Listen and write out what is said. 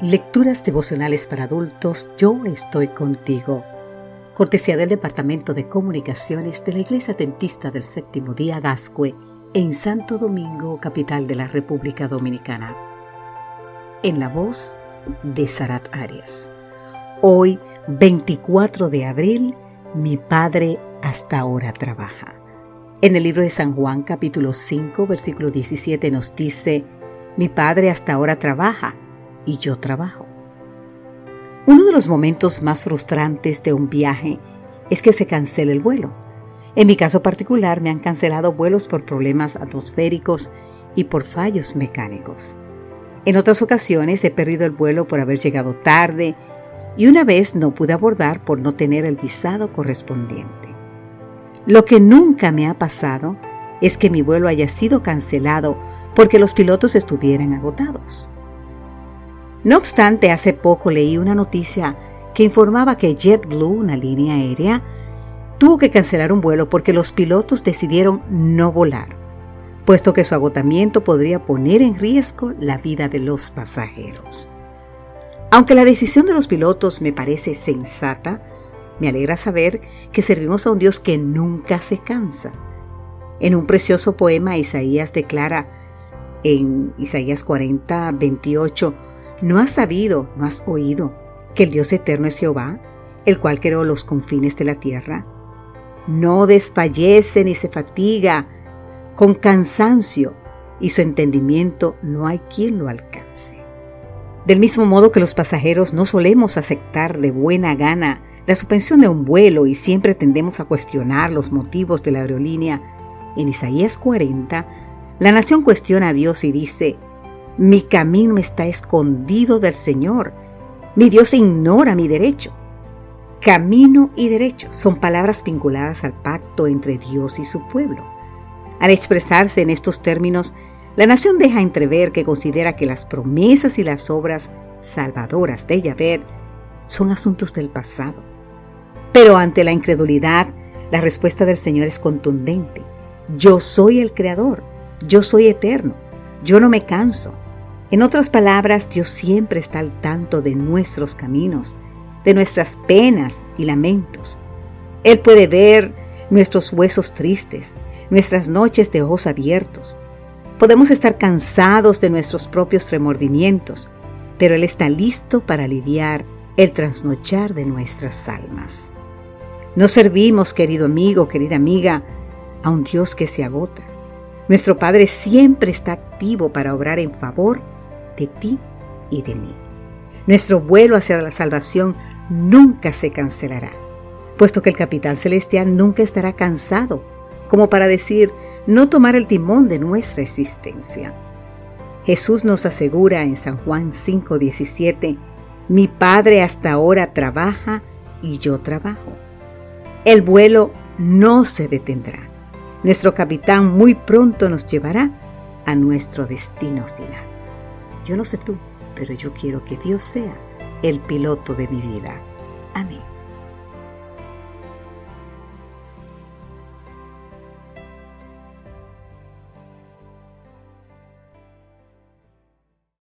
Lecturas devocionales para adultos, yo estoy contigo. Cortesía del Departamento de Comunicaciones de la Iglesia Dentista del Séptimo Día Gascue en Santo Domingo, capital de la República Dominicana. En la voz de Sarat Arias. Hoy, 24 de abril, mi Padre hasta ahora trabaja. En el libro de San Juan capítulo 5 versículo 17 nos dice, mi Padre hasta ahora trabaja y yo trabajo. Uno de los momentos más frustrantes de un viaje es que se cancele el vuelo. En mi caso particular me han cancelado vuelos por problemas atmosféricos y por fallos mecánicos. En otras ocasiones he perdido el vuelo por haber llegado tarde y una vez no pude abordar por no tener el visado correspondiente. Lo que nunca me ha pasado es que mi vuelo haya sido cancelado porque los pilotos estuvieran agotados. No obstante, hace poco leí una noticia que informaba que JetBlue, una línea aérea, tuvo que cancelar un vuelo porque los pilotos decidieron no volar, puesto que su agotamiento podría poner en riesgo la vida de los pasajeros. Aunque la decisión de los pilotos me parece sensata, me alegra saber que servimos a un Dios que nunca se cansa. En un precioso poema, Isaías declara en Isaías 40, 28, ¿No has sabido, no has oído que el Dios eterno es Jehová, el cual creó los confines de la tierra? No desfallece ni se fatiga con cansancio, y su entendimiento no hay quien lo alcance. Del mismo modo que los pasajeros no solemos aceptar de buena gana la suspensión de un vuelo y siempre tendemos a cuestionar los motivos de la aerolínea, en Isaías 40, la nación cuestiona a Dios y dice, mi camino está escondido del Señor. Mi Dios ignora mi derecho. Camino y derecho son palabras vinculadas al pacto entre Dios y su pueblo. Al expresarse en estos términos, la nación deja entrever que considera que las promesas y las obras salvadoras de Yahvé son asuntos del pasado. Pero ante la incredulidad, la respuesta del Señor es contundente. Yo soy el Creador, yo soy eterno, yo no me canso, en otras palabras, Dios siempre está al tanto de nuestros caminos, de nuestras penas y lamentos. Él puede ver nuestros huesos tristes, nuestras noches de ojos abiertos. Podemos estar cansados de nuestros propios remordimientos, pero Él está listo para aliviar el trasnochar de nuestras almas. No servimos, querido amigo, querida amiga, a un Dios que se agota. Nuestro Padre siempre está activo para obrar en favor de ti y de mí. Nuestro vuelo hacia la salvación nunca se cancelará, puesto que el capitán celestial nunca estará cansado como para decir no tomar el timón de nuestra existencia. Jesús nos asegura en San Juan 5:17, mi Padre hasta ahora trabaja y yo trabajo. El vuelo no se detendrá. Nuestro capitán muy pronto nos llevará a nuestro destino final. Yo no sé tú, pero yo quiero que Dios sea el piloto de mi vida. Amén.